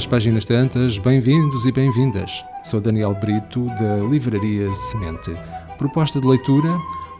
às páginas tantas, bem-vindos e bem-vindas. Sou Daniel Brito, da Livraria Semente. Proposta de leitura: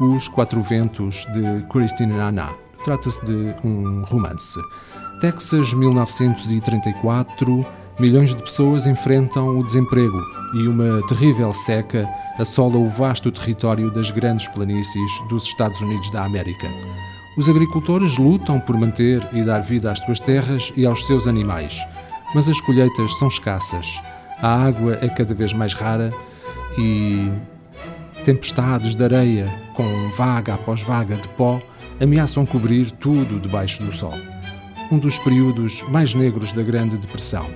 Os Quatro Ventos, de Christine Anna. Trata-se de um romance. Texas, 1934. Milhões de pessoas enfrentam o desemprego e uma terrível seca assola o vasto território das grandes planícies dos Estados Unidos da América. Os agricultores lutam por manter e dar vida às suas terras e aos seus animais mas as colheitas são escassas, a água é cada vez mais rara e tempestades de areia, com vaga após vaga de pó, ameaçam cobrir tudo debaixo do sol. Um dos períodos mais negros da Grande Depressão.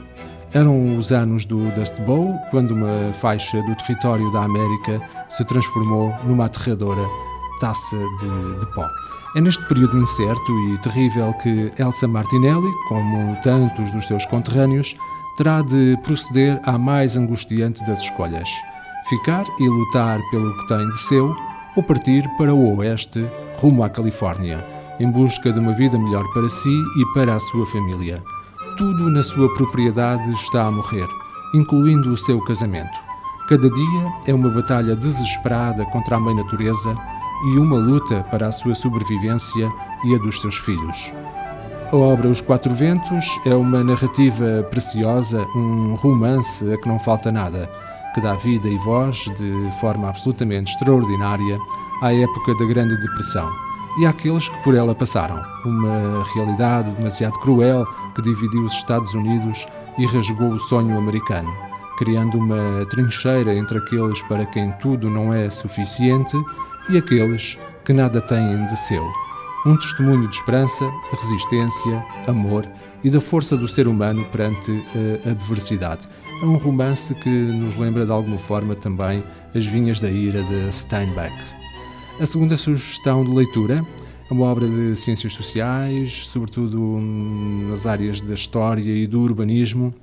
Eram os anos do Dust Bowl, quando uma faixa do território da América se transformou numa aterradora taça de, de pó. É neste período incerto e terrível que Elsa Martinelli, como tantos dos seus conterrâneos, terá de proceder à mais angustiante das escolhas: ficar e lutar pelo que tem de seu ou partir para o oeste, rumo à Califórnia, em busca de uma vida melhor para si e para a sua família. Tudo na sua propriedade está a morrer, incluindo o seu casamento. Cada dia é uma batalha desesperada contra a mãe natureza e uma luta para a sua sobrevivência e a dos seus filhos. A obra Os Quatro Ventos é uma narrativa preciosa, um romance a que não falta nada, que dá vida e voz, de forma absolutamente extraordinária, à época da Grande Depressão e àqueles que por ela passaram. Uma realidade demasiado cruel que dividiu os Estados Unidos e rasgou o sonho americano, criando uma trincheira entre aqueles para quem tudo não é suficiente e aqueles que nada têm de seu. Um testemunho de esperança, resistência, amor e da força do ser humano perante a adversidade. É um romance que nos lembra de alguma forma também As Vinhas da Ira de Steinbeck. A segunda sugestão de leitura é uma obra de ciências sociais, sobretudo nas áreas da história e do urbanismo.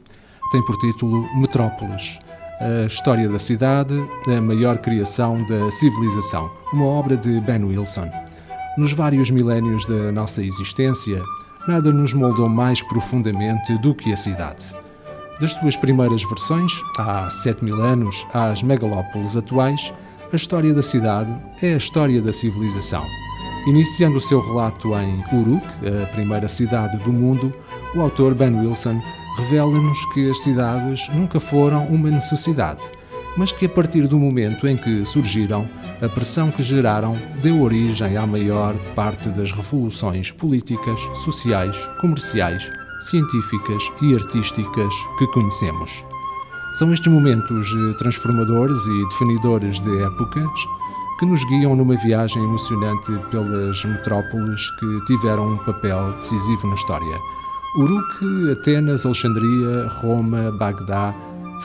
Tem por título Metrópolis a História da Cidade, a Maior Criação da Civilização, uma obra de Ben Wilson. Nos vários milénios da nossa existência, nada nos moldou mais profundamente do que a cidade. Das suas primeiras versões, há sete mil anos, às megalópolis atuais, a história da cidade é a história da civilização. Iniciando o seu relato em Uruk, a primeira cidade do mundo, o autor Ben Wilson revela-nos que as cidades nunca foram uma necessidade, mas que a partir do momento em que surgiram, a pressão que geraram deu origem à maior parte das revoluções políticas, sociais, comerciais, científicas e artísticas que conhecemos. São estes momentos transformadores e definidores de épocas que nos guiam numa viagem emocionante pelas metrópoles que tiveram um papel decisivo na história Uruk, Atenas, Alexandria, Roma, Bagdá,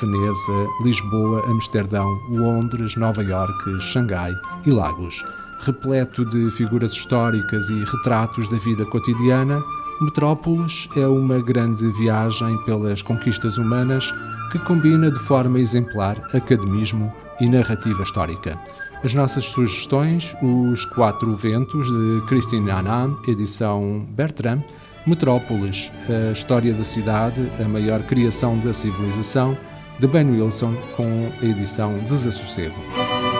Veneza, Lisboa, Amsterdão, Londres, Nova Iorque, Xangai e Lagos. Repleto de figuras históricas e retratos da vida cotidiana, Metrópolis é uma grande viagem pelas conquistas humanas que combina de forma exemplar academismo e narrativa histórica. As nossas sugestões: Os Quatro Ventos, de Christine Annan, edição Bertrand, Metrópolis, a história da cidade, a maior criação da civilização, de Ben Wilson, com a edição Desassossego.